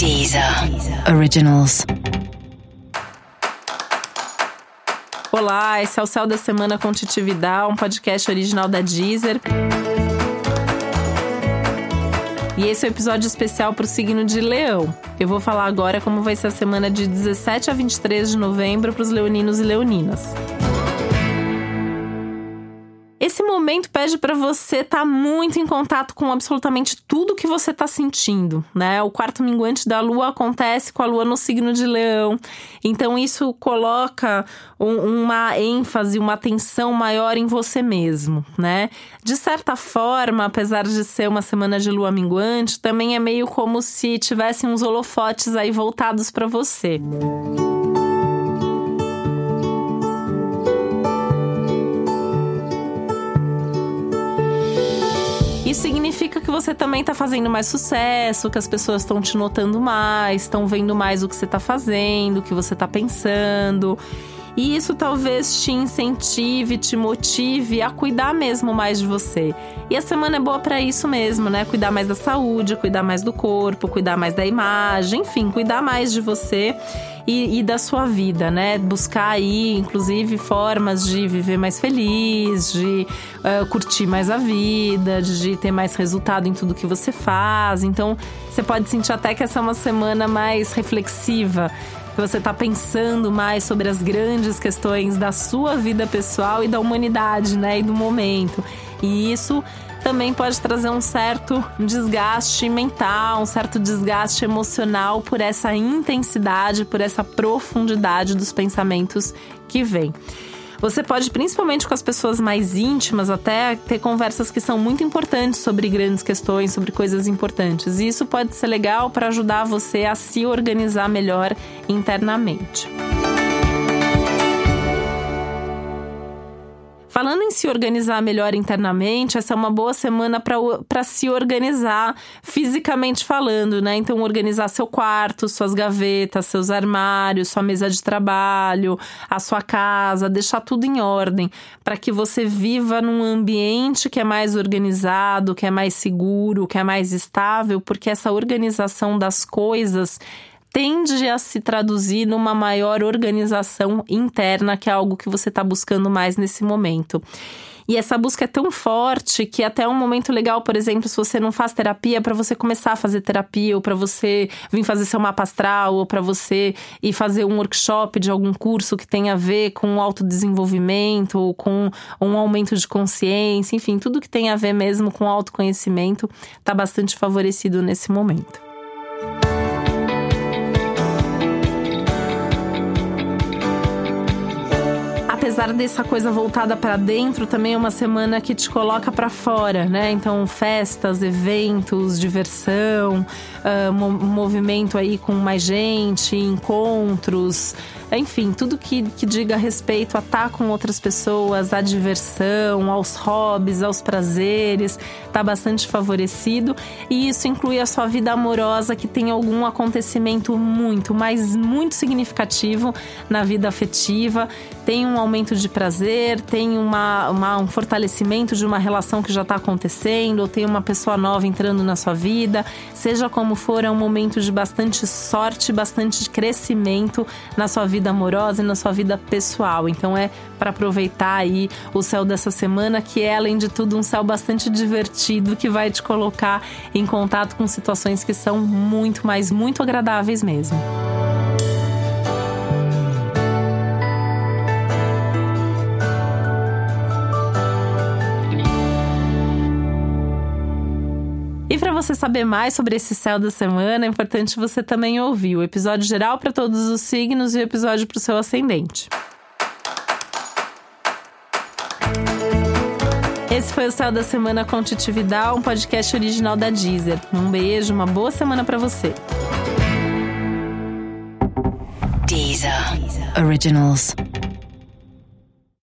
Deezer Originals. Olá, esse é o Céu da Semana com Titi Vidal, um podcast original da Deezer. E esse é o um episódio especial para o signo de Leão. Eu vou falar agora como vai ser a semana de 17 a 23 de novembro para os leoninos e leoninas. Momento pede para você estar tá muito em contato com absolutamente tudo que você está sentindo, né? O quarto minguante da lua acontece com a lua no signo de Leão. Então isso coloca um, uma ênfase, uma atenção maior em você mesmo, né? De certa forma, apesar de ser uma semana de lua minguante, também é meio como se tivessem uns holofotes aí voltados para você. Música significa que você também está fazendo mais sucesso, que as pessoas estão te notando mais, estão vendo mais o que você está fazendo, o que você está pensando. E isso talvez te incentive, te motive a cuidar mesmo mais de você. E a semana é boa para isso mesmo, né? Cuidar mais da saúde, cuidar mais do corpo, cuidar mais da imagem, enfim, cuidar mais de você e, e, da sua vida, né? Buscar aí, inclusive, formas de viver mais feliz, de uh, curtir mais a vida, de ter mais resultado em tudo que você faz. Então, você pode sentir até que essa é uma semana mais reflexiva você está pensando mais sobre as grandes questões da sua vida pessoal e da humanidade, né, e do momento. E isso também pode trazer um certo desgaste mental, um certo desgaste emocional por essa intensidade, por essa profundidade dos pensamentos que vem. Você pode, principalmente com as pessoas mais íntimas, até ter conversas que são muito importantes sobre grandes questões, sobre coisas importantes. E isso pode ser legal para ajudar você a se organizar melhor internamente. Falando em se organizar melhor internamente, essa é uma boa semana para se organizar fisicamente falando, né? Então, organizar seu quarto, suas gavetas, seus armários, sua mesa de trabalho, a sua casa, deixar tudo em ordem, para que você viva num ambiente que é mais organizado, que é mais seguro, que é mais estável, porque essa organização das coisas tende a se traduzir numa maior organização interna, que é algo que você está buscando mais nesse momento. E essa busca é tão forte que até um momento legal, por exemplo, se você não faz terapia, para você começar a fazer terapia, ou para você vir fazer seu mapa astral, ou para você ir fazer um workshop de algum curso que tenha a ver com autodesenvolvimento, ou com um aumento de consciência, enfim, tudo que tem a ver mesmo com autoconhecimento está bastante favorecido nesse momento. Apesar dessa coisa voltada para dentro, também é uma semana que te coloca para fora, né? Então, festas, eventos, diversão, uh, movimento aí com mais gente, encontros, enfim, tudo que, que diga respeito a estar com outras pessoas, à diversão, aos hobbies, aos prazeres, está bastante favorecido. E isso inclui a sua vida amorosa, que tem algum acontecimento muito, mas muito significativo na vida afetiva. Tem um aumento de prazer, tem uma, uma um fortalecimento de uma relação que já está acontecendo, ou tem uma pessoa nova entrando na sua vida. Seja como for, é um momento de bastante sorte, bastante crescimento na sua vida vida amorosa e na sua vida pessoal. Então é para aproveitar aí o céu dessa semana, que é além de tudo um céu bastante divertido que vai te colocar em contato com situações que são muito, mas muito agradáveis mesmo. Para você saber mais sobre esse céu da semana, é importante você também ouvir o episódio geral para todos os signos e o episódio para o seu ascendente. Esse foi o Céu da Semana com Titi Vidal, um podcast original da Deezer. Um beijo, uma boa semana para você. Deezer. Originals.